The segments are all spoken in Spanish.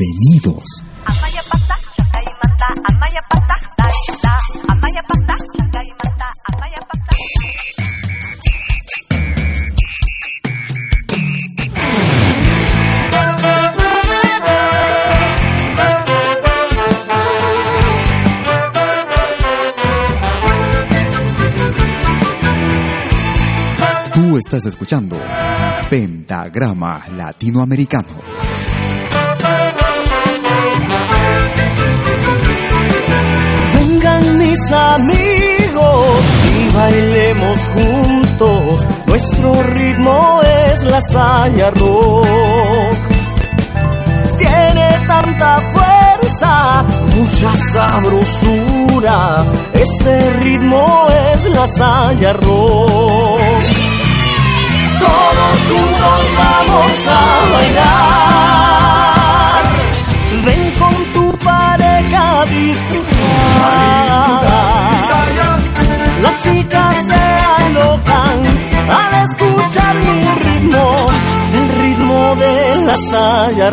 Bienvenidos. Tú estás escuchando Pentagrama Latinoamericano. Amigos y bailemos juntos. Nuestro ritmo es la saya rock. Tiene tanta fuerza, mucha sabrosura. Este ritmo es la saya rock. Todos juntos vamos a bailar. Ven con tu pareja a disfrutar. Chicas se alocan al escuchar mi ritmo, el ritmo de la saya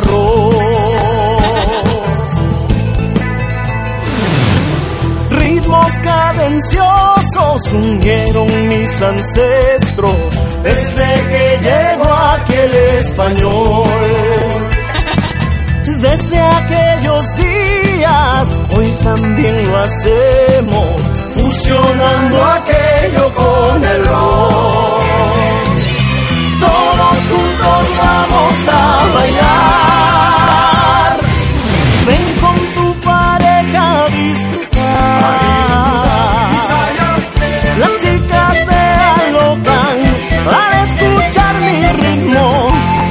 Ritmos cadenciosos unieron mis ancestros desde que llegó aquel español. Desde aquellos días, hoy también lo hacemos, fusionando con el rock. Todos juntos vamos a bailar. Ven con tu pareja a disfrutar. Las chicas se alocan al escuchar mi ritmo,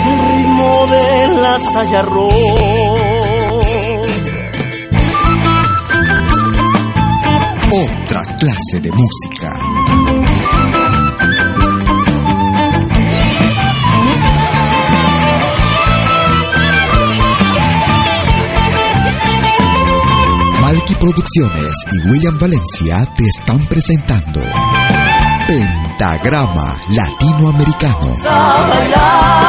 el ritmo de la saya clase de música. Producciones y William Valencia te están presentando Pentagrama Latinoamericano. a.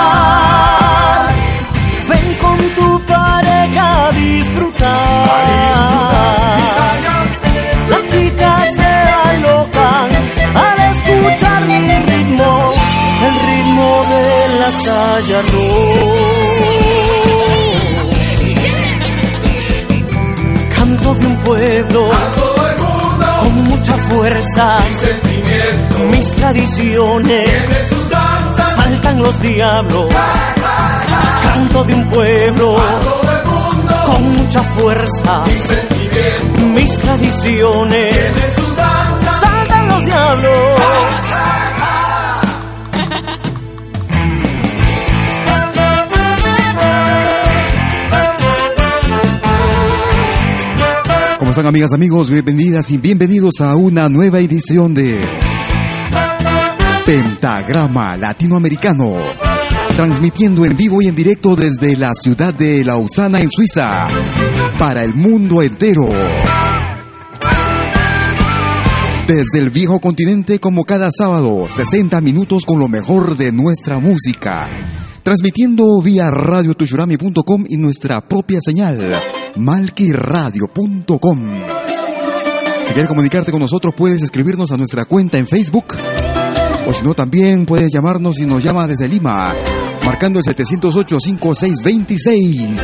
Ven con tu pareja a disfrutar. Las chicas se al escuchar mi ritmo, el ritmo de la saya fuerza, mis tradiciones. Saltan los diablos. Canto de un pueblo con mucha fuerza, mis tradiciones. Saltan los diablos. Amigas, amigos? Bienvenidas y bienvenidos a una nueva edición de Pentagrama Latinoamericano. Transmitiendo en vivo y en directo desde la ciudad de Lausana, en Suiza, para el mundo entero. Desde el viejo continente como cada sábado, 60 minutos con lo mejor de nuestra música. transmitiendo vía radiotushurami.com y nuestra propia señal, malquiradio.com. Si quieres comunicarte con nosotros, puedes escribirnos a nuestra cuenta en Facebook. O si no, también puedes llamarnos y nos llama desde Lima, marcando el 708-5626.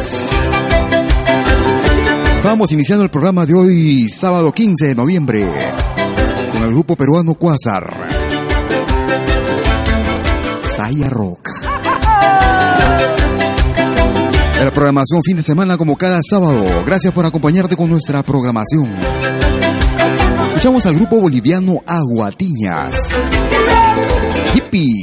Estamos iniciando el programa de hoy, sábado 15 de noviembre, con el grupo peruano Quasar. Saya Rock. La programación fin de semana como cada sábado. Gracias por acompañarte con nuestra programación. Escuchamos al grupo boliviano Aguatiñas. Hippie.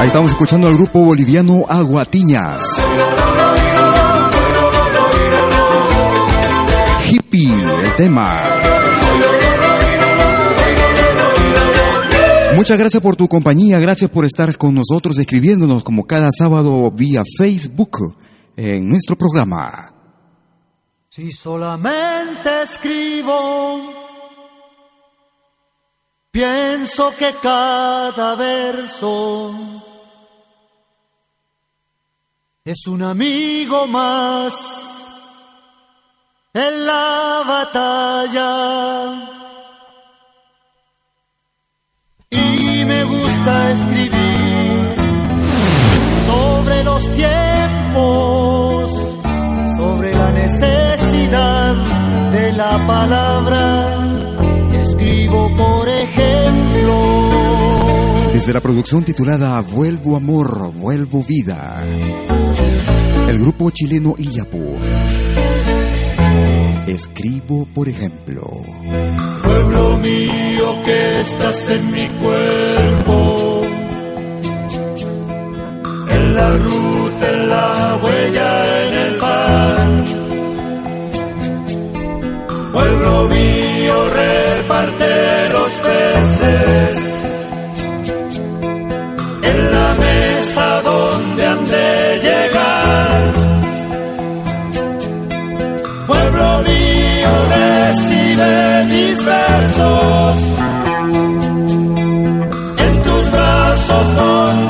Ahí estamos escuchando al grupo boliviano Aguatiñas. Hippie, el tema. Muchas gracias por tu compañía, gracias por estar con nosotros escribiéndonos como cada sábado vía Facebook en nuestro programa. Si solamente escribo, pienso que cada verso es un amigo más en la batalla. Y me gusta escribir sobre los tiempos, sobre la necesidad de la palabra. Escribo, por ejemplo, Desde la producción titulada Vuelvo Amor, Vuelvo Vida, el grupo chileno Iyapu. Escribo, por ejemplo. pueblo mío que estás en mi cuerpo, en la ruta, en la huella, en el pan. Pueblo mío, reparte los peces en la mesa donde han de llegar. Recibe mis versos. En tus brazos donde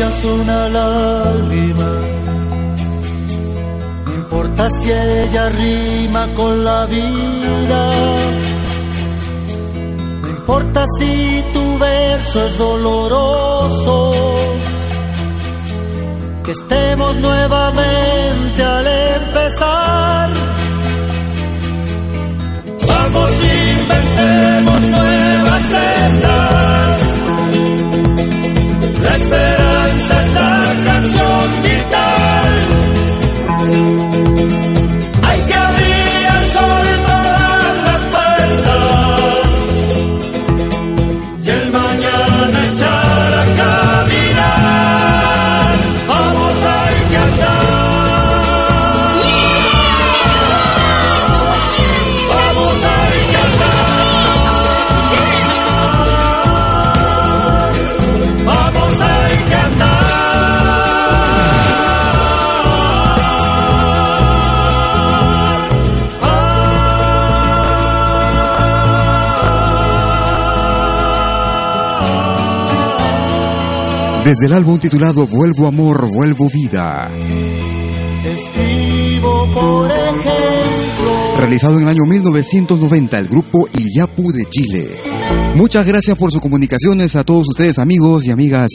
Una lágrima, no importa si ella rima con la vida, no importa si tu verso es doloroso, que estemos nuevamente al empezar. Vamos, inventemos nuevas Desde el álbum titulado Vuelvo Amor, Vuelvo Vida, Escribo, por ejemplo. realizado en el año 1990, el grupo Iyapu de Chile. Muchas gracias por sus comunicaciones a todos ustedes, amigos y amigas.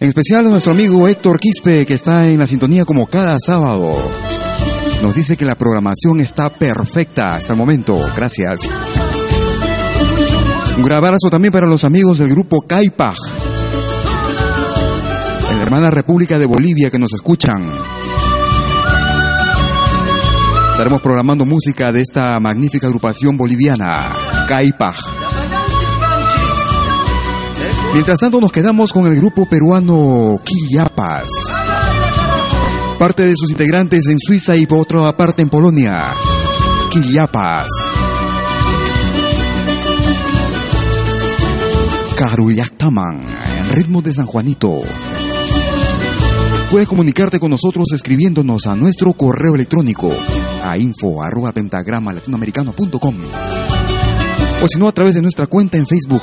En especial a nuestro amigo Héctor Quispe, que está en la sintonía como cada sábado. Nos dice que la programación está perfecta hasta el momento. Gracias. Un gran abrazo también para los amigos del grupo Caipaj, en la hermana República de Bolivia que nos escuchan. Estaremos programando música de esta magnífica agrupación boliviana, Caipaj. Mientras tanto nos quedamos con el grupo peruano Quillapas. Parte de sus integrantes en Suiza y por otra parte en Polonia. Quillapas. Karuyaktaman, en ritmo de San Juanito. Puedes comunicarte con nosotros escribiéndonos a nuestro correo electrónico a info arroba o si no a través de nuestra cuenta en Facebook.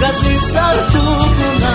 gazi sartu buna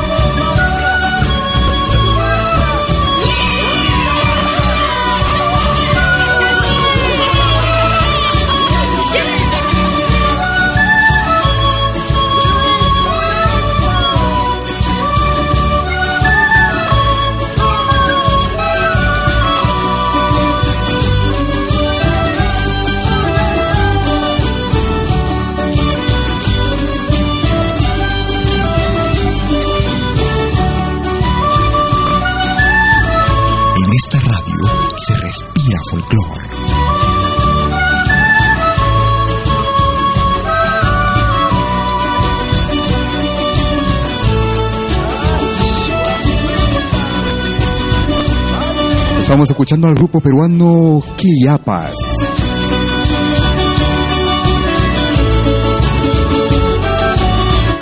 Estamos escuchando al grupo peruano Quiapas.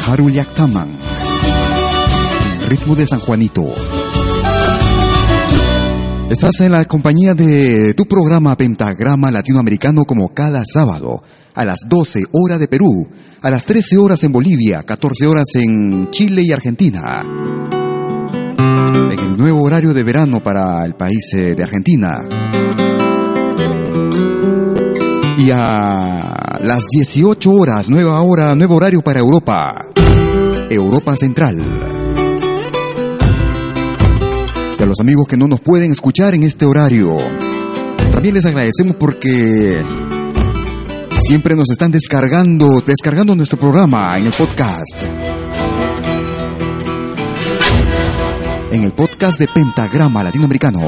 Karu Yaktaman. Ritmo de San Juanito. Estás en la compañía de tu programa Pentagrama Latinoamericano como cada sábado a las 12 horas de Perú, a las 13 horas en Bolivia, 14 horas en Chile y Argentina. En el nuevo horario de verano para el país eh, de Argentina. Y a las 18 horas, nueva hora, nuevo horario para Europa. Europa Central y a los amigos que no nos pueden escuchar en este horario. También les agradecemos porque siempre nos están descargando, descargando nuestro programa en el podcast. En el podcast de Pentagrama Latinoamericano.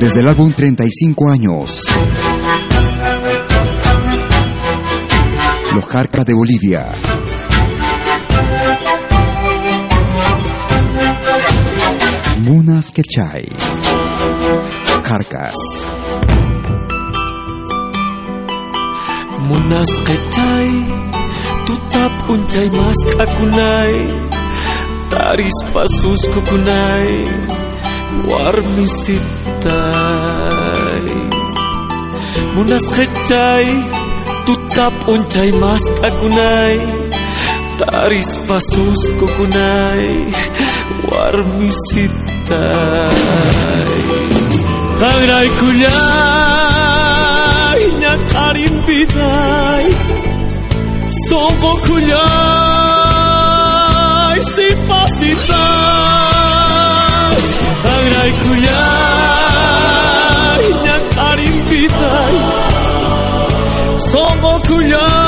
Desde el álbum 35 años. Los Jarcas de Bolivia. Munas Quechay. Carcas. Munas kecai, tutap uncai mas kakunai, taris pasus kukunai, warmisitai. Munas kecai, tutap uncai mas kakunai, taris pasus kukunai, warmisitai. تغري كلاي نقارين بداي سوغو كلاي سيبا سيتاي تغري كلاي نقارين بداي سوغو كلاي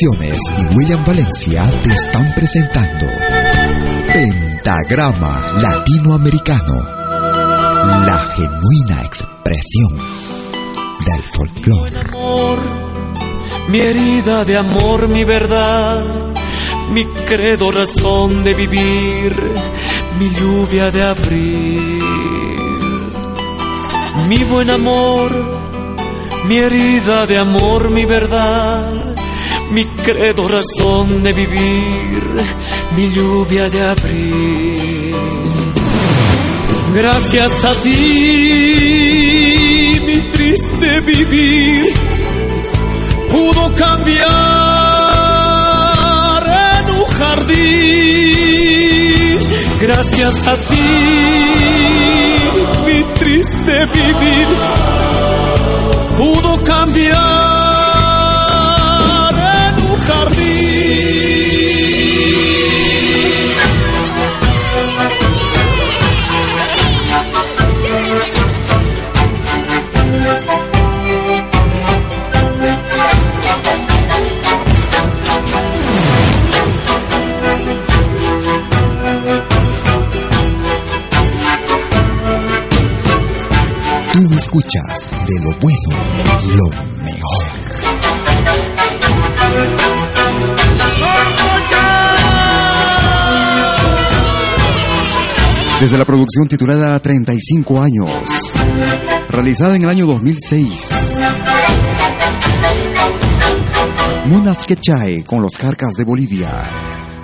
Y William Valencia te están presentando Pentagrama Latinoamericano, la genuina expresión del folclore. mi herida de amor, mi verdad, mi credo, razón de vivir, mi lluvia de abril. Mi buen amor, mi herida de amor, mi verdad, mi credo, razón de vivir, mi lluvia de abril. Gracias a ti, mi triste vivir pudo cambiar en un jardín. Gracias a ti, mi triste vivir pudo cambiar. Escuchas de lo bueno, lo Desde la producción titulada 35 años, realizada en el año 2006. Munas Quechae con los Carcas de Bolivia.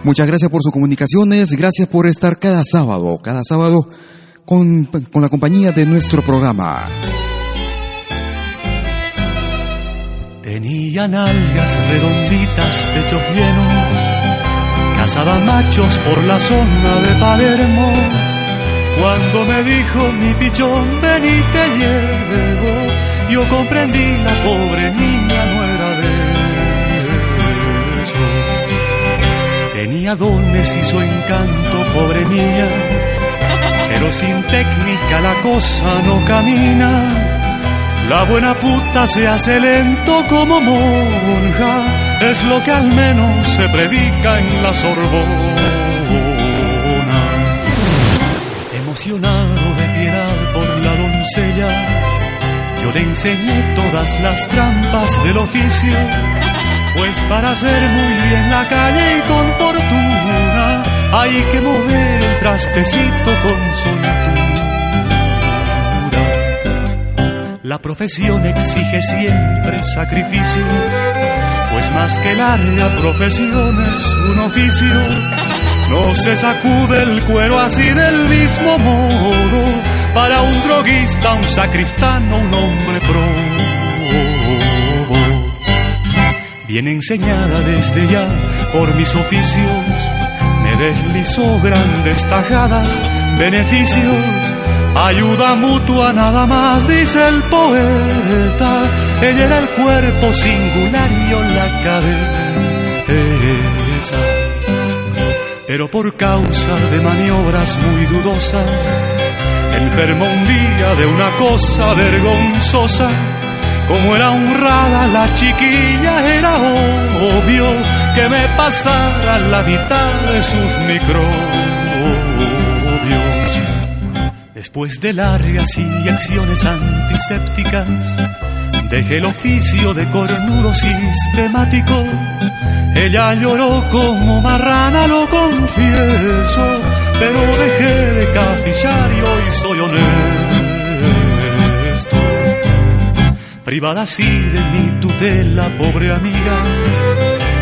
Muchas gracias por sus comunicaciones, gracias por estar cada sábado, cada sábado con, con la compañía de nuestro programa. Tenían algas redonditas, pechos llenos, cazaba machos por la zona de Palermo. Cuando me dijo mi pichón, ven y te llevo, yo comprendí la pobre niña no era de eso. Tenía dones y su encanto, pobre niña, pero sin técnica la cosa no camina la buena puta se hace lento como monja, es lo que al menos se predica en la Sorbona. De piedad por la doncella, yo le enseñé todas las trampas del oficio, pues para hacer muy bien la calle y con fortuna, hay que mover el trastecito con soltura. La profesión exige siempre sacrificios, pues más que larga profesión es un oficio. No se sacude el cuero así del mismo modo, para un droguista, un sacristano, un hombre probo. Bien enseñada desde ya por mis oficios, me deslizó grandes tajadas, beneficios Ayuda mutua nada más, dice el poeta. Ella era el cuerpo singular y yo la cabeza. Pero por causa de maniobras muy dudosas, enfermó un día de una cosa vergonzosa. Como era honrada la chiquilla, era obvio que me pasara la mitad de sus micros. Después de largas inyecciones antisépticas, dejé el oficio de cornudo sistemático. Ella lloró como marrana, lo confieso, pero dejé de cafillar y hoy soy honesto. Privada así de mi tutela, pobre amiga,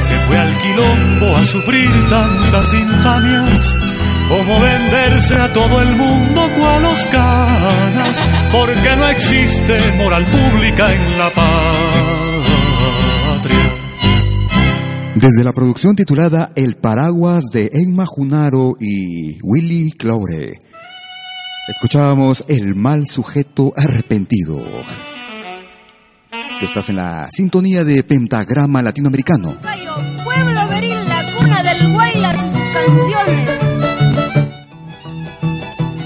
se fue al quilombo a sufrir tantas infamias como venderse a todo el mundo cual los canas, porque no existe moral pública en la patria. Desde la producción titulada El Paraguas de Emma Junaro y Willy Claure, escuchábamos El mal sujeto arrepentido. Tú estás en la sintonía de Pentagrama Latinoamericano. Pueblo Beril, la cuna del Guaylas y sus canciones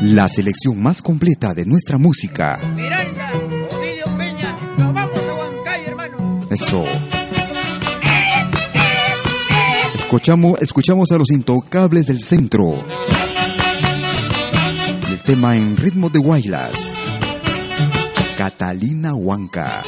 la selección más completa de nuestra música. Miranda, Ovidio Peña, nos vamos a Huancay, hermano. Eso. Escuchamos, escuchamos a los intocables del centro. El tema en ritmo de Guaylas. Catalina Huanca.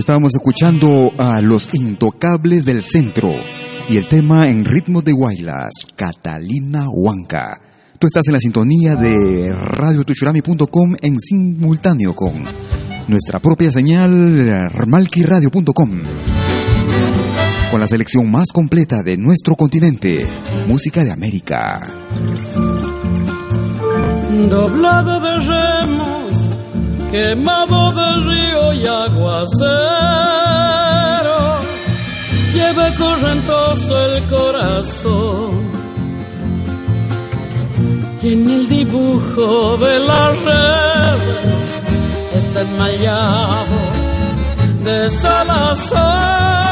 Estábamos escuchando a Los Intocables del Centro y el tema en ritmo de Guaylas, Catalina Huanca. Tú estás en la sintonía de radiotuchurami.com en simultáneo con nuestra propia señal malquiradio.com con la selección más completa de nuestro continente, música de América. Doblado de remos, quemado del río y aguacero, lleva correntoso el corazón. Y en el dibujo de la red está enmayado de Salazar.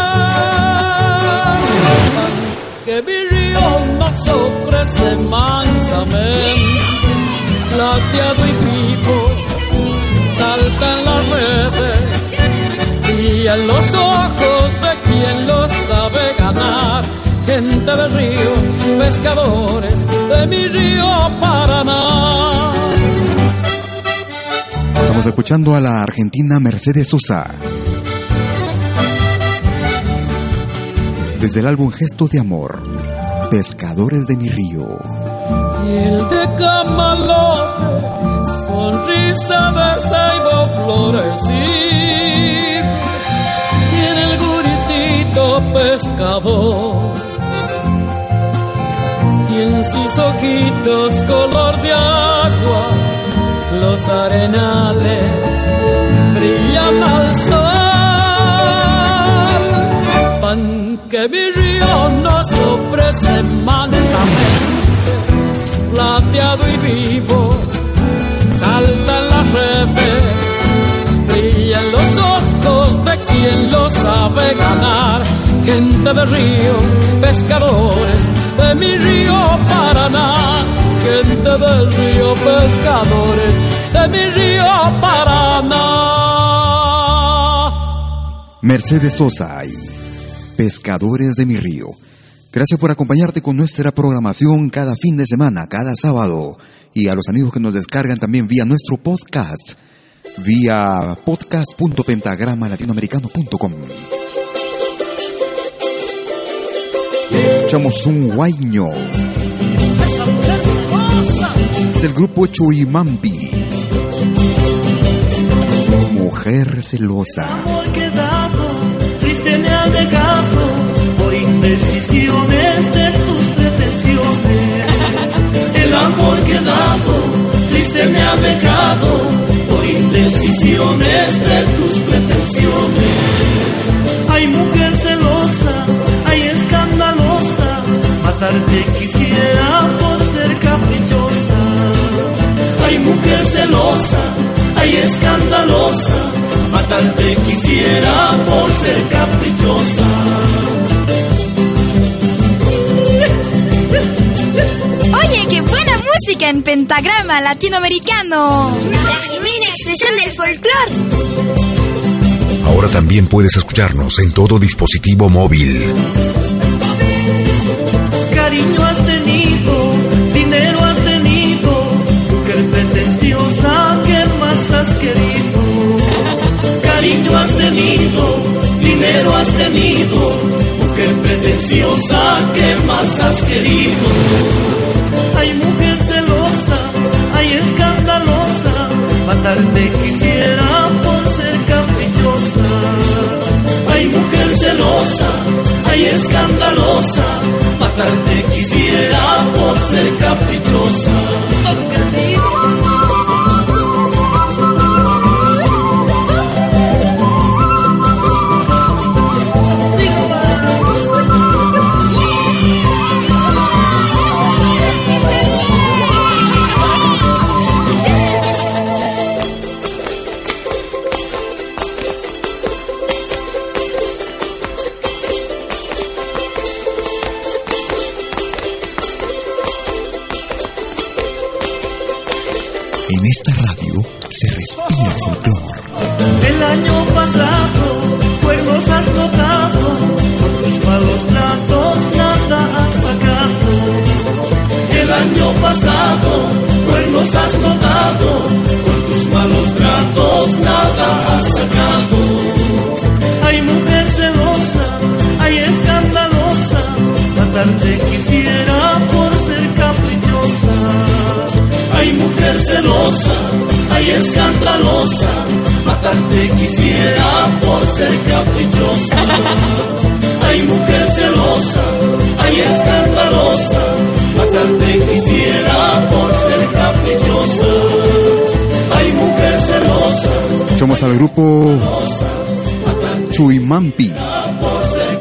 Que mi río nos ofrece mansamente, plateado y vivo, y en los ojos de quien lo sabe ganar. Gente del río, pescadores de mi río Paraná. Estamos escuchando a la argentina Mercedes Sosa. Desde el álbum Gesto de Amor, Pescadores de mi río. Y el de camalote, sonrisa de florecir. Y en el guricito pescador. Y en sus ojitos color de agua, los arenales brillan al sol. Pan que mi río nos ofrece mansamente, plateado y vivo, salta en las redes, brilla en los ojos de quien lo sabe ganar, gente de río, pescadores de mi río Paraná, gente del río, pescadores de mi río Paraná. Mercedes Sosa y Pescadores de mi río. Gracias por acompañarte con nuestra programación cada fin de semana, cada sábado. Y a los amigos que nos descargan también vía nuestro podcast, vía podcast.pentagramalatinoamericano.com. Escuchamos un guaño. Es el grupo Chuimampi. Mujer celosa. Amor quedado, triste me ha dejado por indecisiones de tus pretensiones. El amor quedado, triste me ha dejado por indecisiones de tus pretensiones. Hay mujer celosa, hay escandalosa, matarte quisiera por ser caprichosa. Hay mujer celosa, hay escandalosa, matarte quisiera por ser caprichosa. Música en pentagrama latinoamericano. La genuina expresión del folclore. Ahora también puedes escucharnos en todo dispositivo móvil. Cariño has tenido, dinero has tenido, mujer pretenciosa, ¿qué más has querido? Cariño has tenido, dinero has tenido, mujer pretenciosa, ¿qué más has querido? Hay mujer celosa, hay escandalosa, matarte quisiera por ser caprichosa. Hay mujer celosa, hay escandalosa, matarte quisiera por ser caprichosa.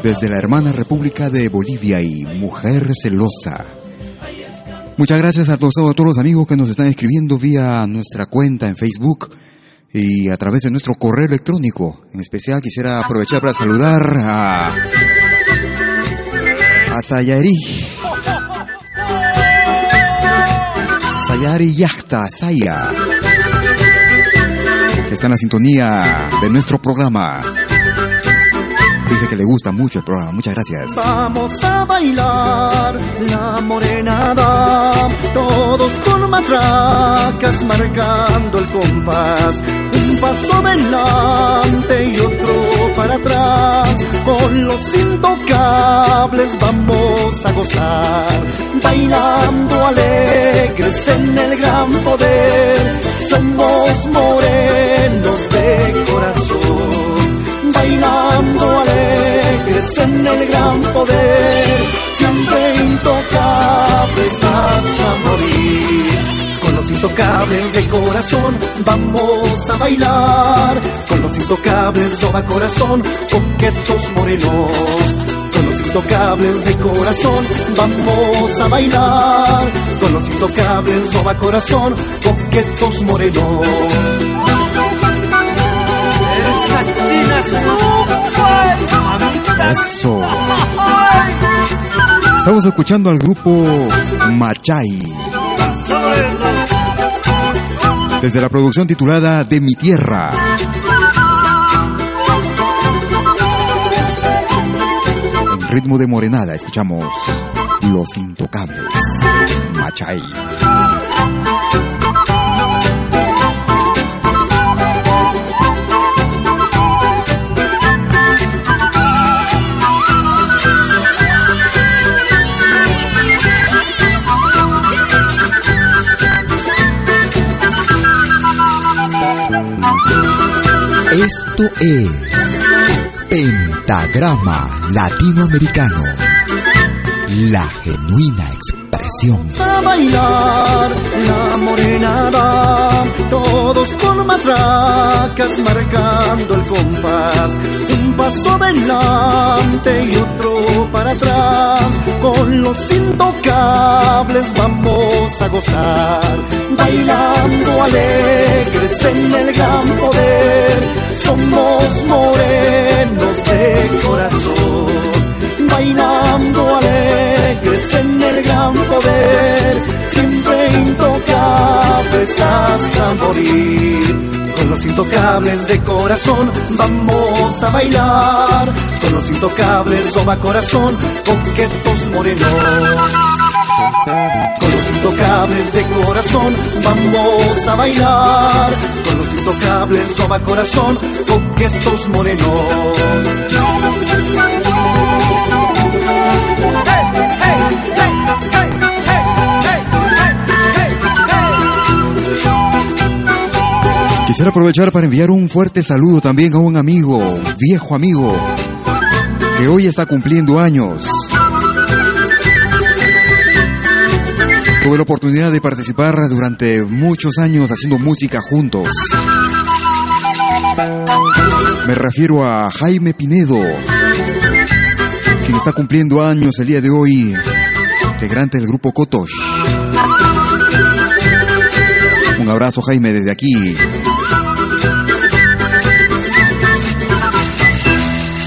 Desde la hermana República de Bolivia y Mujer Celosa. Muchas gracias a todos, a todos los amigos que nos están escribiendo vía nuestra cuenta en Facebook y a través de nuestro correo electrónico. En especial quisiera aprovechar para saludar a, a Sayari. Sayari Yachta, Saya, que está en la sintonía de nuestro programa. Dice que le gusta mucho el programa. Muchas gracias. Vamos a bailar la morenada, todos con matracas marcando el compás. Un paso adelante y otro para atrás. Con los intocables vamos a gozar, bailando alegres en el gran poder. Somos morenos de corazón, bailando alegres en gran poder, siempre intocables hasta morir. Con los intocables de corazón vamos a bailar, con los intocables roba corazón, coquetos morenos. Con los intocables de corazón vamos a bailar, con los intocables roba corazón, coquetos morenos. Eso. Estamos escuchando al grupo Machay. Desde la producción titulada De mi tierra. En ritmo de morenada escuchamos Los Intocables. Machay. Esto es Pentagrama Latinoamericano, la genuina expresión. A bailar la morenada, todos con matracas marcando el compás. Un paso adelante y otro para atrás. Con los intocables vamos a gozar, bailando alegres en el gran poder. Somos morenos de corazón, bailando alegres en el gran poder, siempre intocables hasta morir. Con los intocables de corazón vamos a bailar, con los intocables roba corazón, coquetos morenos. Intocables de corazón vamos a bailar, con los intocables roba corazón, coquetos morenos. Quisiera aprovechar para enviar un fuerte saludo también a un amigo, viejo amigo, que hoy está cumpliendo años. Tuve la oportunidad de participar durante muchos años haciendo música juntos. Me refiero a Jaime Pinedo, quien está cumpliendo años el día de hoy, integrante del grupo Kotosh. Un abrazo Jaime desde aquí.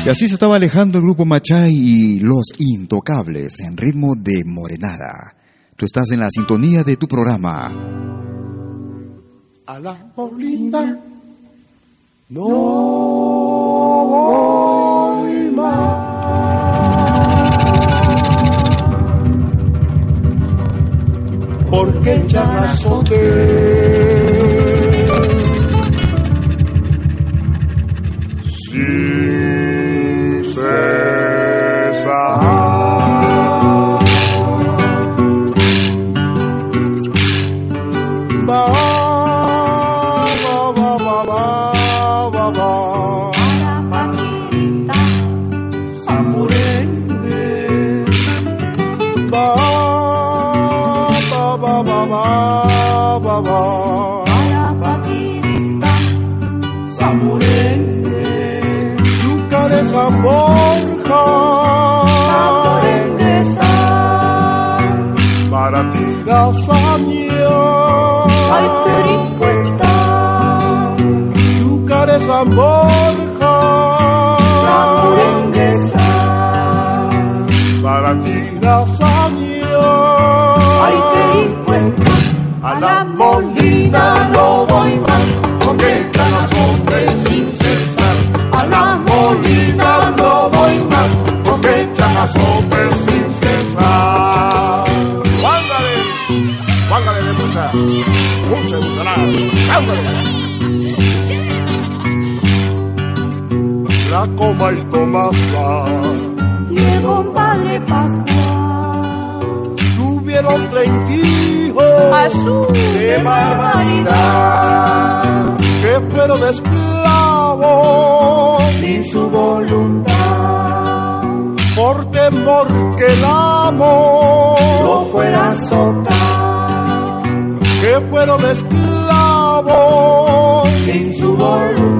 Y así se estaba alejando el grupo Machay y Los Intocables en ritmo de morenada. Tú estás en la sintonía de tu programa. A la Paulina no voy más. Porque ya la azoté. Sin cesar. Para ti lasaña, ay qué a la molina no voy más, porque están azotes sin cesar, a la molina no voy más, porque azotes sin cesar. ¡Vángale! ¡Vángale de! ¡Mucha gustará! La coma y Tomasa Llegó Padre Pascual, tuvieron treinta hijos. ¡Qué barbaridad! que fueron esclavos. Sin su voluntad, por temor que el amo lo fuera a azotar, que fueron esclavos. Sin su voluntad,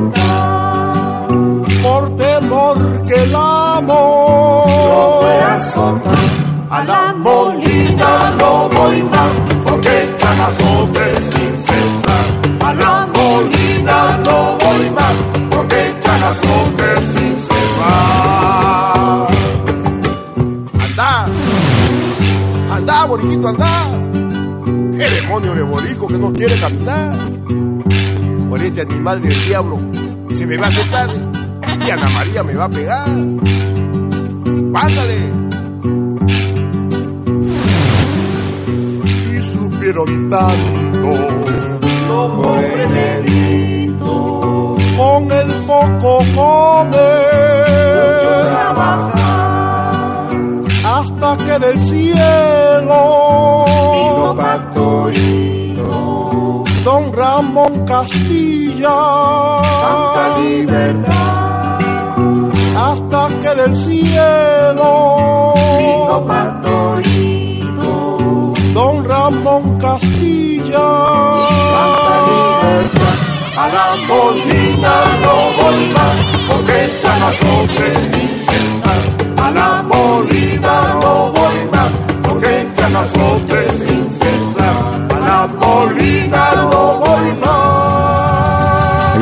que el amo lo fuera a azotar. a la molina no voy más porque echan azotes sin cesar. A la molina no voy más porque echan azotes sin cesar. Anda anda boriquito anda qué demonio de borico que no quiere caminar. Por este animal del diablo se me va a aceptar y Ana María me va a pegar. Ándale. Y supieron tanto No pobre delito, con el poco trabajar, hasta que del cielo vino Pastorito, don Ramón Castilla. Santa Libertad, hasta que del cielo vino Pastorito, don Ramón Castilla Libertad. a la molina no voy más porque están azotes sin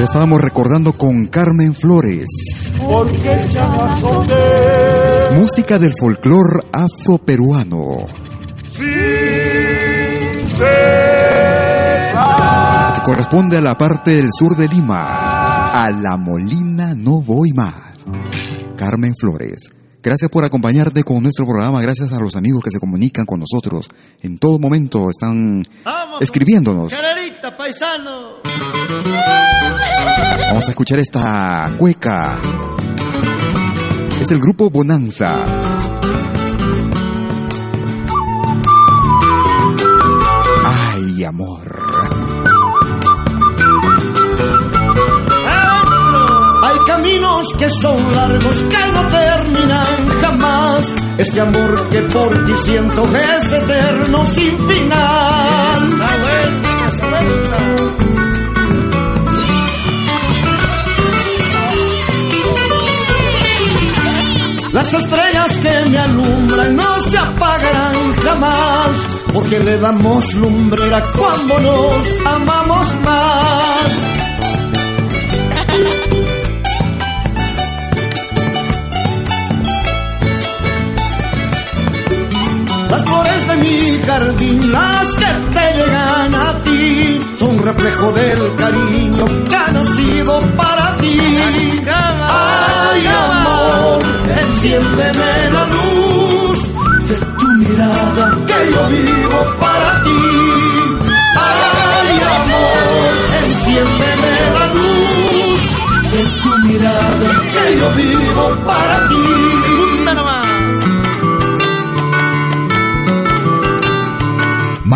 estábamos recordando con Carmen Flores. Música del folclor afroperuano. que corresponde a la parte del sur de Lima. A la Molina no voy más. Carmen Flores. Gracias por acompañarte con nuestro programa, gracias a los amigos que se comunican con nosotros. En todo momento están Vamos, escribiéndonos. Carerita, paisano. Vamos a escuchar esta cueca. Es el grupo Bonanza. Ay, amor. Hay caminos que son largos que. Este amor que por ti siento es eterno sin final. Vuelta, vuelta. Las estrellas que me alumbran no se apagarán jamás. Porque le damos lumbrera cuando nos amamos más. Las flores de mi jardín, las que te llegan a ti, son reflejo del cariño que ha nacido para ti. Ay, amor, enciéndeme la luz de tu mirada que yo vivo para ti. Ay, amor, enciéndeme la luz de tu mirada que yo vivo para ti.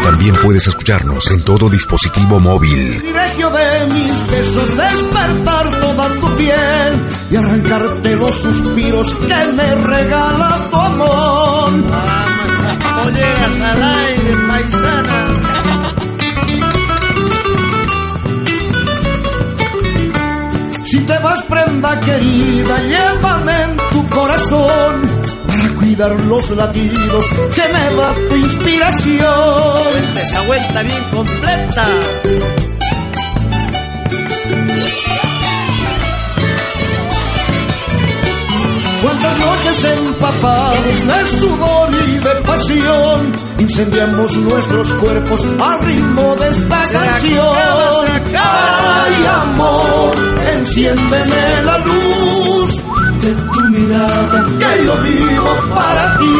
también puedes escucharnos en todo dispositivo móvil. Privilegio de mis besos despertar toda tu piel y arrancarte los suspiros que me regala tu amor. Vamos, polleras al aire, paisana. Si te vas prenda querida, llévame en tu corazón cuidar los latidos que me da tu inspiración. Esa vuelta bien completa. Cuántas noches empapados de sudor y de pasión incendiamos nuestros cuerpos al ritmo de esta Se canción. acaba, se acaba. Ay, amor, enciéndeme la luz que yo vivo para ti.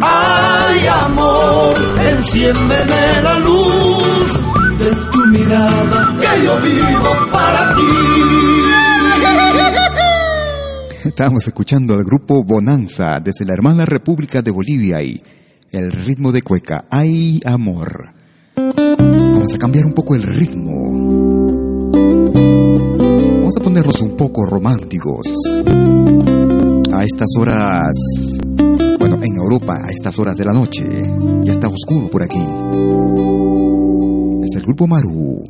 Ay, amor, enciéndeme la luz de tu mirada que yo vivo para ti. Estábamos escuchando al grupo Bonanza desde la hermana República de Bolivia y el ritmo de cueca. ¡Ay, amor! Vamos a cambiar un poco el ritmo. Vamos a ponernos un poco románticos. A estas horas, bueno, en Europa, a estas horas de la noche, ya está oscuro por aquí. Es el grupo Maru.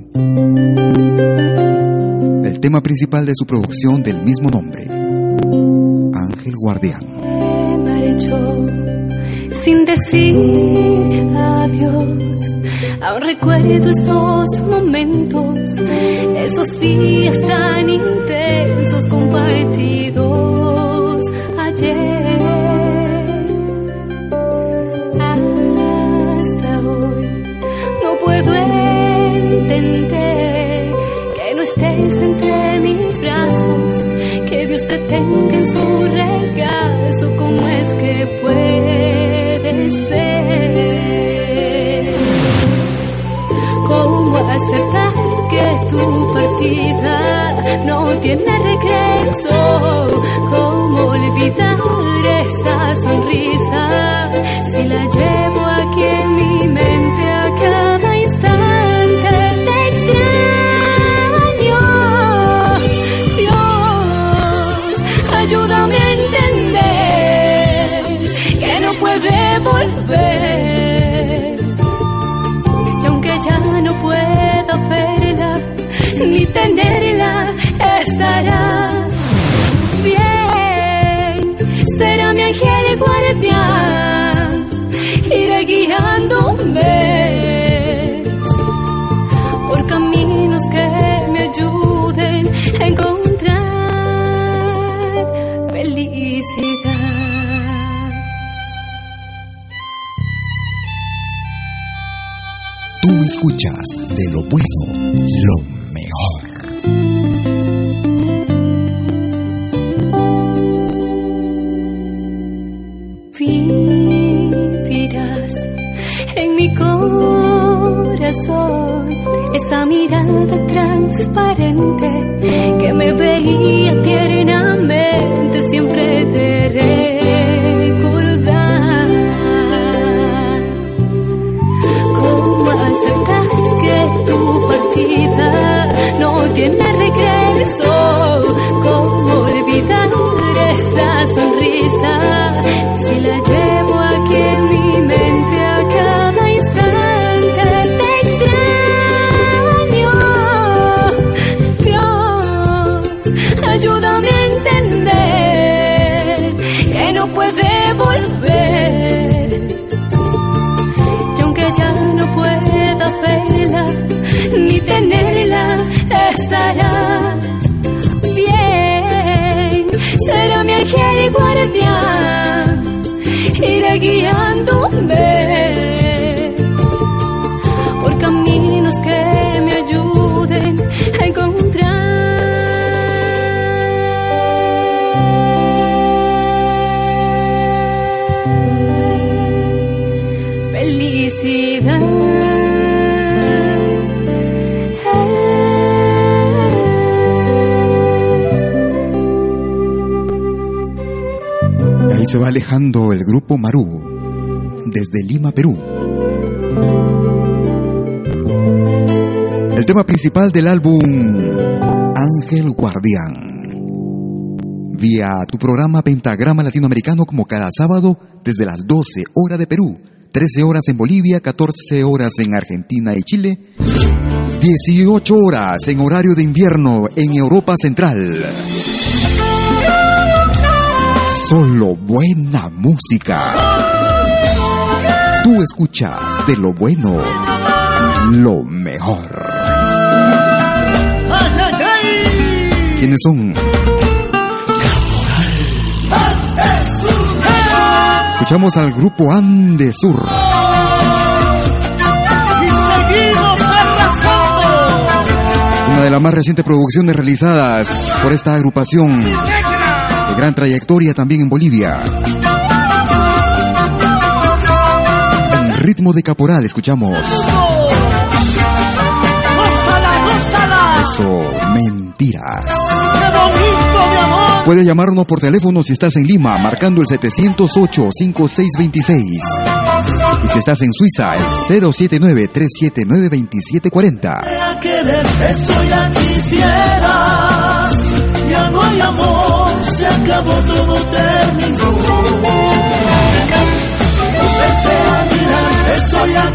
El tema principal de su producción del mismo nombre. Ángel Guardián. Aún recuerdo esos momentos, esos días tan intensos compartidos ayer. Hasta hoy no puedo entender que no estés entre mis brazos, que Dios te tenga en su regazo, ¿cómo es no tiene regreso? Por caminos que me ayuden a encontrar felicidad. Tú escuchas de lo bueno, guardián iré guiándome se va alejando el grupo Marú, desde Lima, Perú. El tema principal del álbum Ángel Guardián. Vía tu programa Pentagrama Latinoamericano como cada sábado desde las 12 horas de Perú, 13 horas en Bolivia, 14 horas en Argentina y Chile, 18 horas en horario de invierno en Europa Central. Solo buena música. Tú escuchas de lo bueno lo mejor. ¿Quiénes son? Escuchamos al grupo Andesur. Una de las más recientes producciones realizadas por esta agrupación gran trayectoria también en Bolivia. En ritmo de caporal escuchamos. Eso, mentiras. Puedes llamarnos por teléfono si estás en Lima, marcando el 708-5626. Y si estás en Suiza, el 079-379-2740. Eso ya quisieras, ya no hay amor, acabó todo terminó. Vete a mirar, eso ya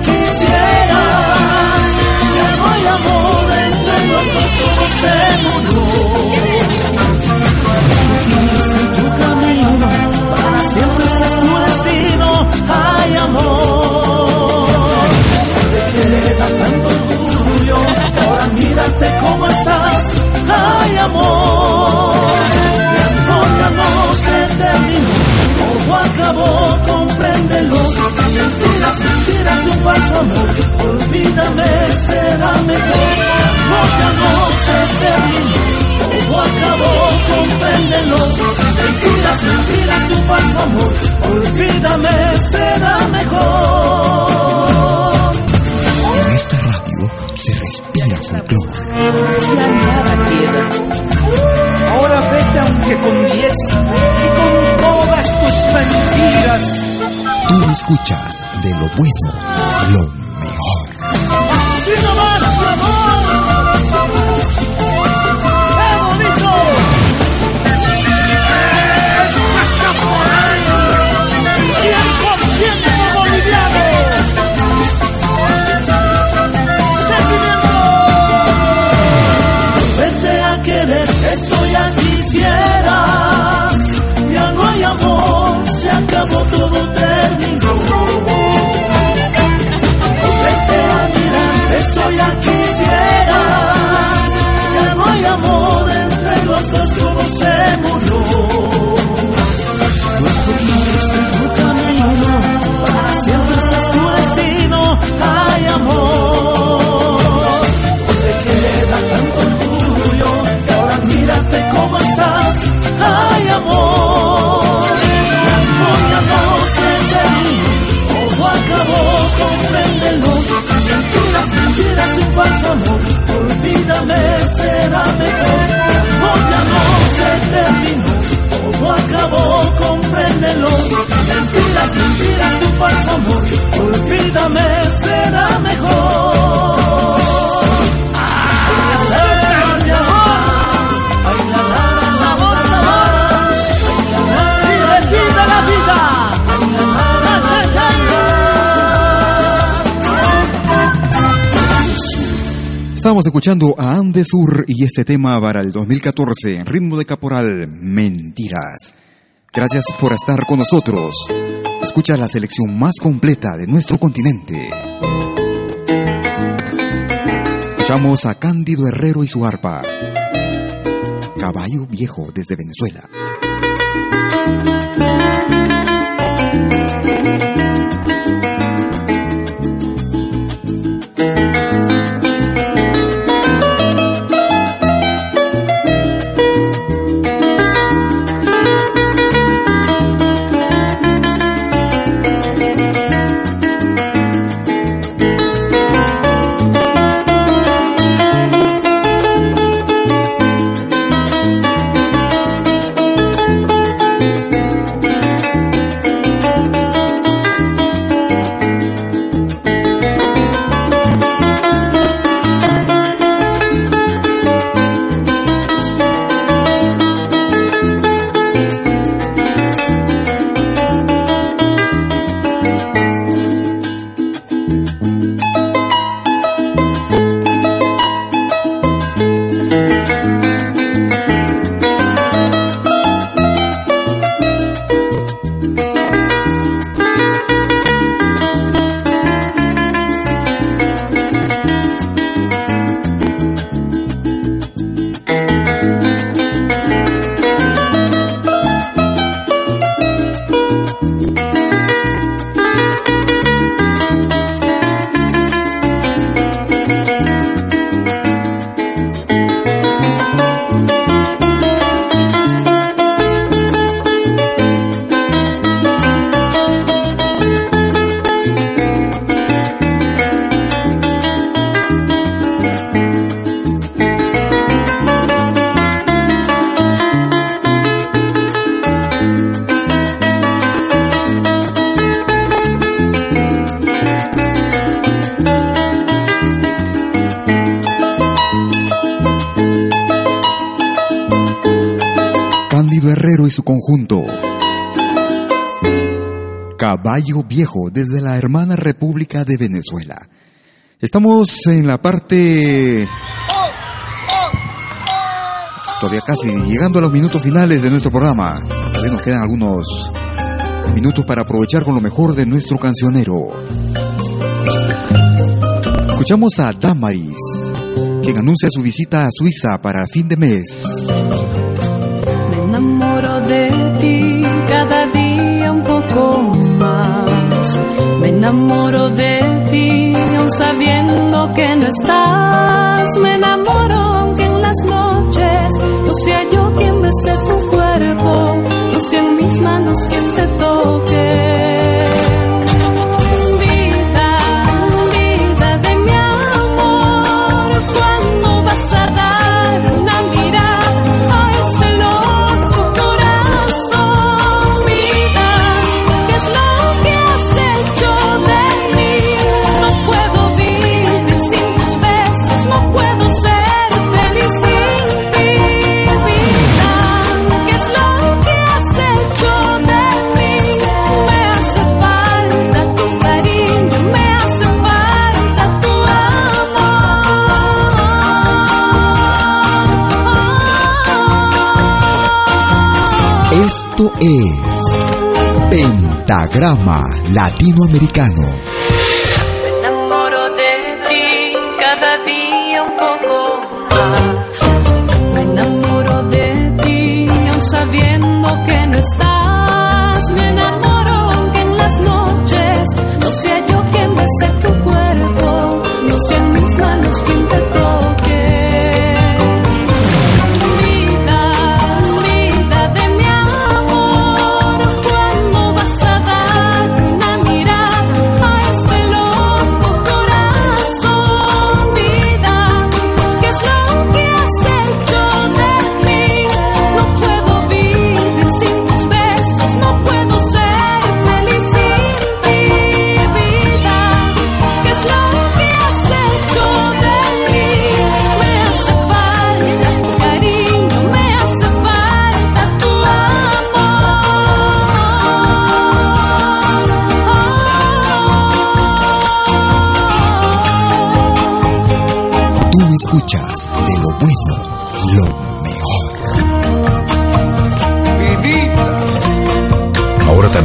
acabó, compréndelo. Mentiras, mentiras, un falso amor, olvídame, será mejor. Amor ya no se terminó. Todo acabó, compréndelo. Mentiras, mentiras, un falso amor. Olvídame, será mejor. En esta radio se respira folclore. Ya nada queda. Ahora vete aunque con diez y con todas tus mentiras. Tú escuchas de lo bueno lo. Mejor. Mi amor ya no se terminó, todo acabó, compréndelo. Mentiras, mentiras, un falso amor, olvídame, será mejor. Estamos escuchando a Andesur y este tema para el 2014 en ritmo de caporal Mentiras. Gracias por estar con nosotros. Escucha la selección más completa de nuestro continente. Escuchamos a Cándido Herrero y su arpa. Caballo Viejo desde Venezuela. Viejo desde la hermana República de Venezuela. Estamos en la parte... Todavía casi llegando a los minutos finales de nuestro programa. Todavía nos quedan algunos minutos para aprovechar con lo mejor de nuestro cancionero. Escuchamos a Damaris, quien anuncia su visita a Suiza para fin de mes. Me enamoro de ti cada día un poco. Me enamoro de ti aún sabiendo que no estás. Me enamoro aunque en las noches no sea yo quien bese tu cuerpo, no sea en mis manos quien te toque. Latinoamericano. Me enamoro de ti cada día un poco más. Me enamoro de ti aún sabiendo que no estás. Me enamoro aunque en las noches no sea yo quien bese tu cuerpo, no sea en mis manos quien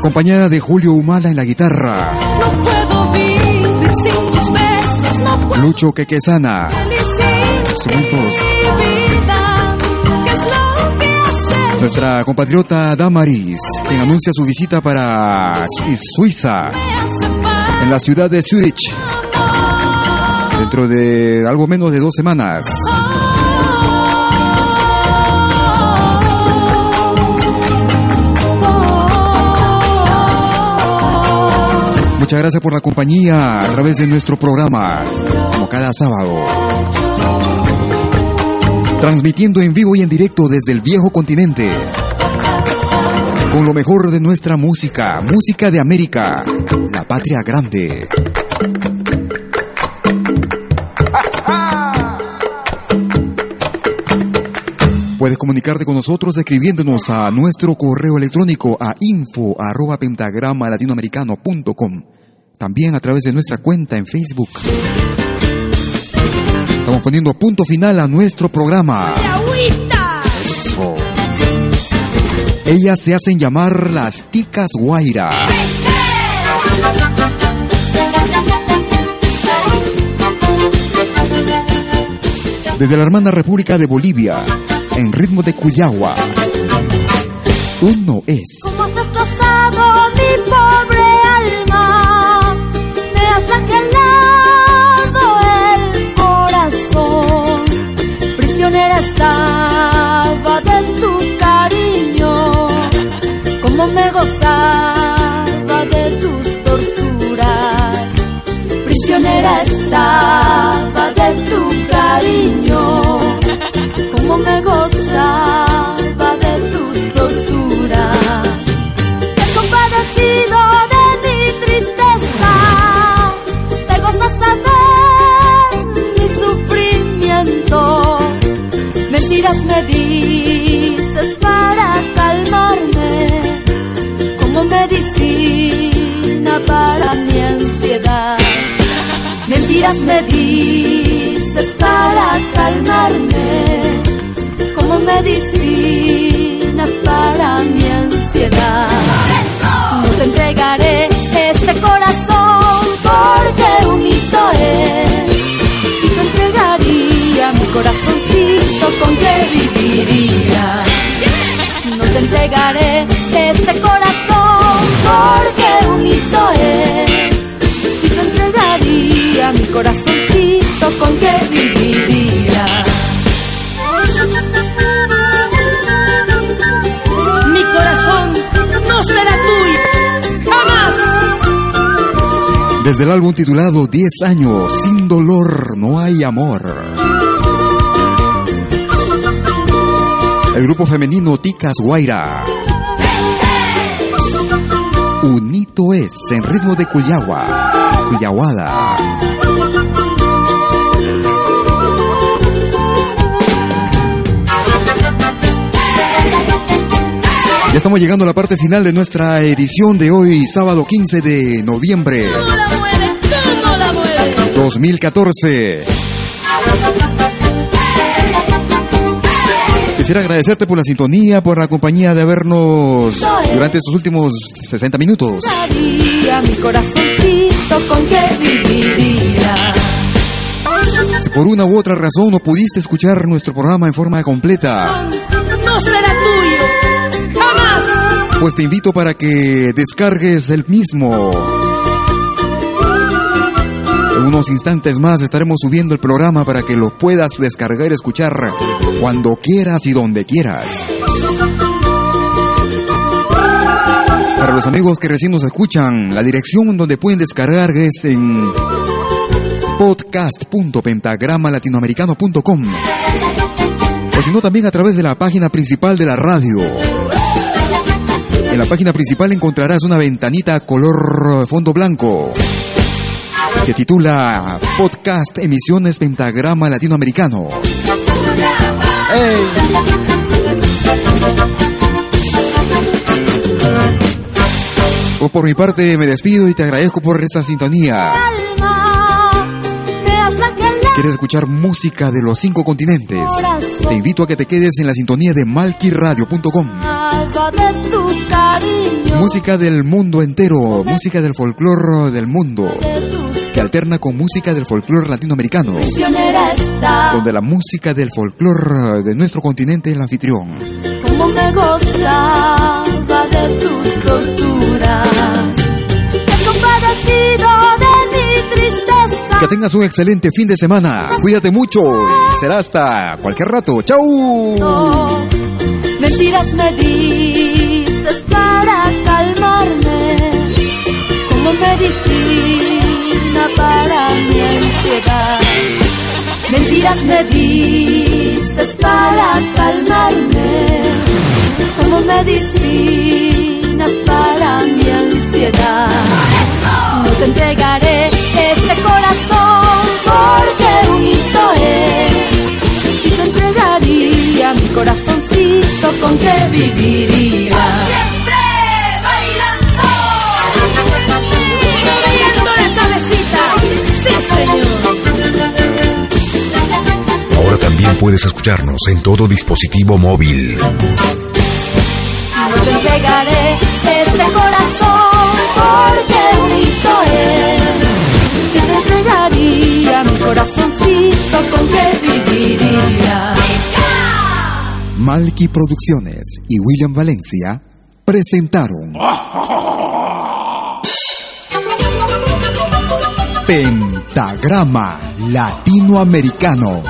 Acompañada de Julio Humala en la guitarra. No puedo vivir sin tus besos, no puedo Lucho Quequesana. Instrumentos. Nuestra compatriota Damaris, quien anuncia su visita para Suiza, en la ciudad de Zurich, dentro de algo menos de dos semanas. Muchas gracias por la compañía a través de nuestro programa, como cada sábado. Transmitiendo en vivo y en directo desde el viejo continente. Con lo mejor de nuestra música, música de América, la patria grande. Puedes comunicarte con nosotros escribiéndonos a nuestro correo electrónico a info arroba pentagrama latinoamericano.com. También a través de nuestra cuenta en Facebook. Estamos poniendo punto final a nuestro programa. Eso. Ellas se hacen llamar las ticas guaira. Desde la hermana República de Bolivia, en ritmo de Cuyagua. Uno es. 다 Mentiras me dices para calmarme, como medicinas para mi ansiedad. No te entregaré este corazón porque un es. Y te entregaría mi corazoncito con que viviría. No te entregaré este corazón porque un es. Mi corazoncito con que viviría. Mi corazón no será tuyo, jamás. Desde el álbum titulado 10 años, sin dolor no hay amor. El grupo femenino Ticas Guaira. Unito es en ritmo de Cuyagua, Cuyaguada. Ya estamos llegando a la parte final de nuestra edición de hoy, sábado 15 de noviembre 2014. Quisiera agradecerte por la sintonía, por la compañía de habernos durante estos últimos 60 minutos. Mi corazoncito con. Si por una u otra razón no pudiste escuchar nuestro programa en forma completa, No será tuyo, jamás. pues te invito para que descargues el mismo. Unos instantes más estaremos subiendo el programa para que lo puedas descargar y escuchar cuando quieras y donde quieras. Para los amigos que recién nos escuchan, la dirección donde pueden descargar es en podcast.pentagramalatinoamericano.com o si no también a través de la página principal de la radio. En la página principal encontrarás una ventanita color fondo blanco que titula Podcast Emisiones Pentagrama Latinoamericano. Pues por mi parte me despido y te agradezco por esta sintonía. ¿Quieres escuchar música de los cinco continentes? Te invito a que te quedes en la sintonía de malquiradio.com. Música del mundo entero, música del folclore del mundo, que alterna con música del folclore latinoamericano, donde la música del folclore de nuestro continente es el anfitrión. como me gozaba de tus torturas. De mi tristeza. Que tengas un excelente fin de semana, cuídate mucho y será hasta cualquier rato. ¡Chau! Mentiras me dices para calmarme, como medicina para mi ansiedad. Mentiras me dices para calmarme, como medicinas para mi ansiedad. No te entregaré este corazón escucharnos en todo dispositivo móvil. Te entregaré este corazón porque hito es. Y te entregaría mi corazoncito con que viviría. Malky Producciones y William Valencia presentaron Pentagrama Latinoamericano.